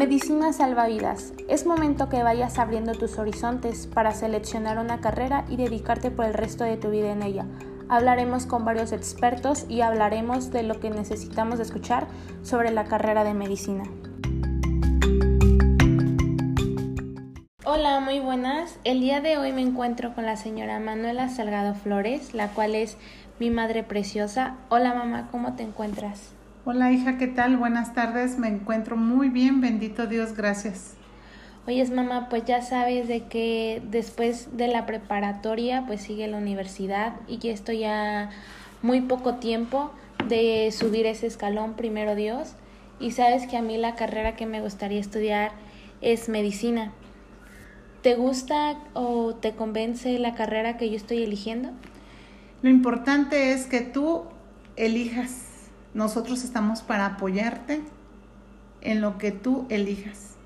Medicina salva vidas. Es momento que vayas abriendo tus horizontes para seleccionar una carrera y dedicarte por el resto de tu vida en ella. Hablaremos con varios expertos y hablaremos de lo que necesitamos escuchar sobre la carrera de medicina. Hola, muy buenas. El día de hoy me encuentro con la señora Manuela Salgado Flores, la cual es mi madre preciosa. Hola mamá, ¿cómo te encuentras? Hola hija, ¿qué tal? Buenas tardes, me encuentro muy bien, bendito Dios, gracias. Oyes mamá, pues ya sabes de que después de la preparatoria pues sigue la universidad y que estoy ya muy poco tiempo de subir ese escalón, primero Dios, y sabes que a mí la carrera que me gustaría estudiar es medicina. ¿Te gusta o te convence la carrera que yo estoy eligiendo? Lo importante es que tú elijas nosotros estamos para apoyarte en lo que tú elijas.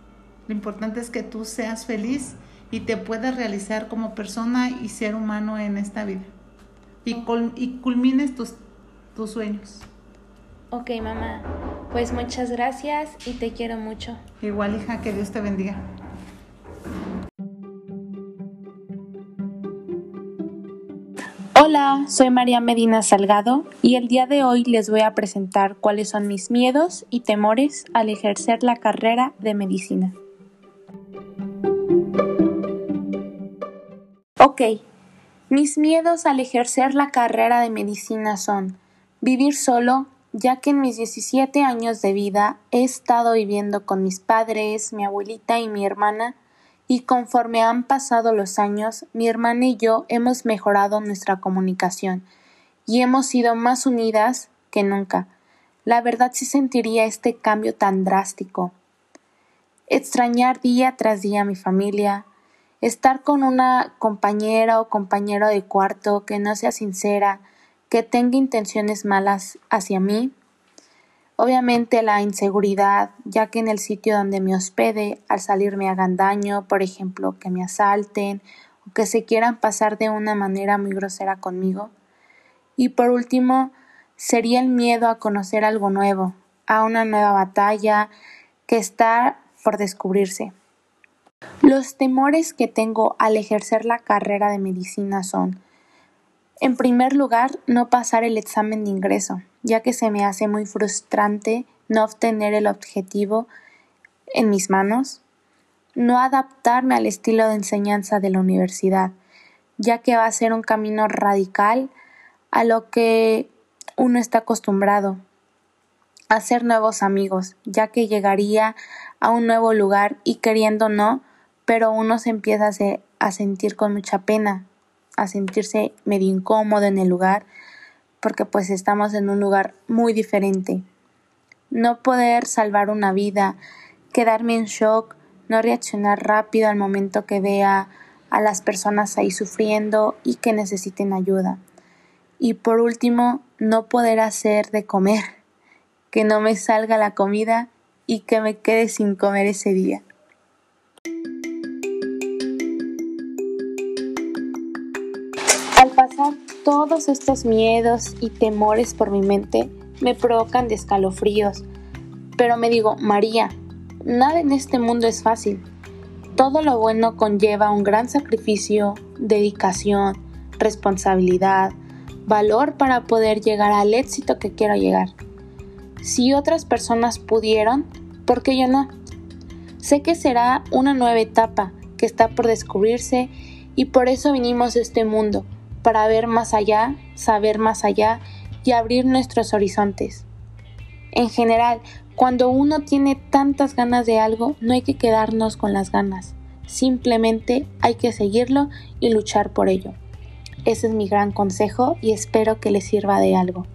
Lo importante es que tú seas feliz y te puedas realizar como persona y ser humano en esta vida. Y, y culmines tus, tus sueños. Ok, mamá. Pues muchas gracias y te quiero mucho. Igual, hija, que Dios te bendiga. Hola, soy María Medina Salgado y el día de hoy les voy a presentar cuáles son mis miedos y temores al ejercer la carrera de medicina. Ok, mis miedos al ejercer la carrera de medicina son vivir solo, ya que en mis 17 años de vida he estado viviendo con mis padres, mi abuelita y mi hermana y conforme han pasado los años, mi hermana y yo hemos mejorado nuestra comunicación y hemos sido más unidas que nunca. La verdad sí sentiría este cambio tan drástico. Extrañar día tras día a mi familia, estar con una compañera o compañero de cuarto que no sea sincera, que tenga intenciones malas hacia mí, Obviamente la inseguridad, ya que en el sitio donde me hospede, al salir me hagan daño, por ejemplo, que me asalten o que se quieran pasar de una manera muy grosera conmigo. Y por último, sería el miedo a conocer algo nuevo, a una nueva batalla que está por descubrirse. Los temores que tengo al ejercer la carrera de medicina son, en primer lugar, no pasar el examen de ingreso ya que se me hace muy frustrante no obtener el objetivo en mis manos, no adaptarme al estilo de enseñanza de la universidad, ya que va a ser un camino radical a lo que uno está acostumbrado, hacer nuevos amigos, ya que llegaría a un nuevo lugar y queriendo no, pero uno se empieza a, sentir con mucha pena, a sentirse medio incómodo en el lugar, porque pues estamos en un lugar muy diferente. No poder salvar una vida, quedarme en shock, no reaccionar rápido al momento que vea a las personas ahí sufriendo y que necesiten ayuda. Y por último, no poder hacer de comer, que no me salga la comida y que me quede sin comer ese día. Todos estos miedos y temores por mi mente me provocan de escalofríos. Pero me digo, María, nada en este mundo es fácil. Todo lo bueno conlleva un gran sacrificio, dedicación, responsabilidad, valor para poder llegar al éxito que quiero llegar. Si otras personas pudieron, ¿por qué yo no? Sé que será una nueva etapa que está por descubrirse y por eso vinimos a este mundo, para ver más allá, saber más allá y abrir nuestros horizontes. En general, cuando uno tiene tantas ganas de algo, no hay que quedarnos con las ganas, simplemente hay que seguirlo y luchar por ello. Ese es mi gran consejo y espero que les sirva de algo.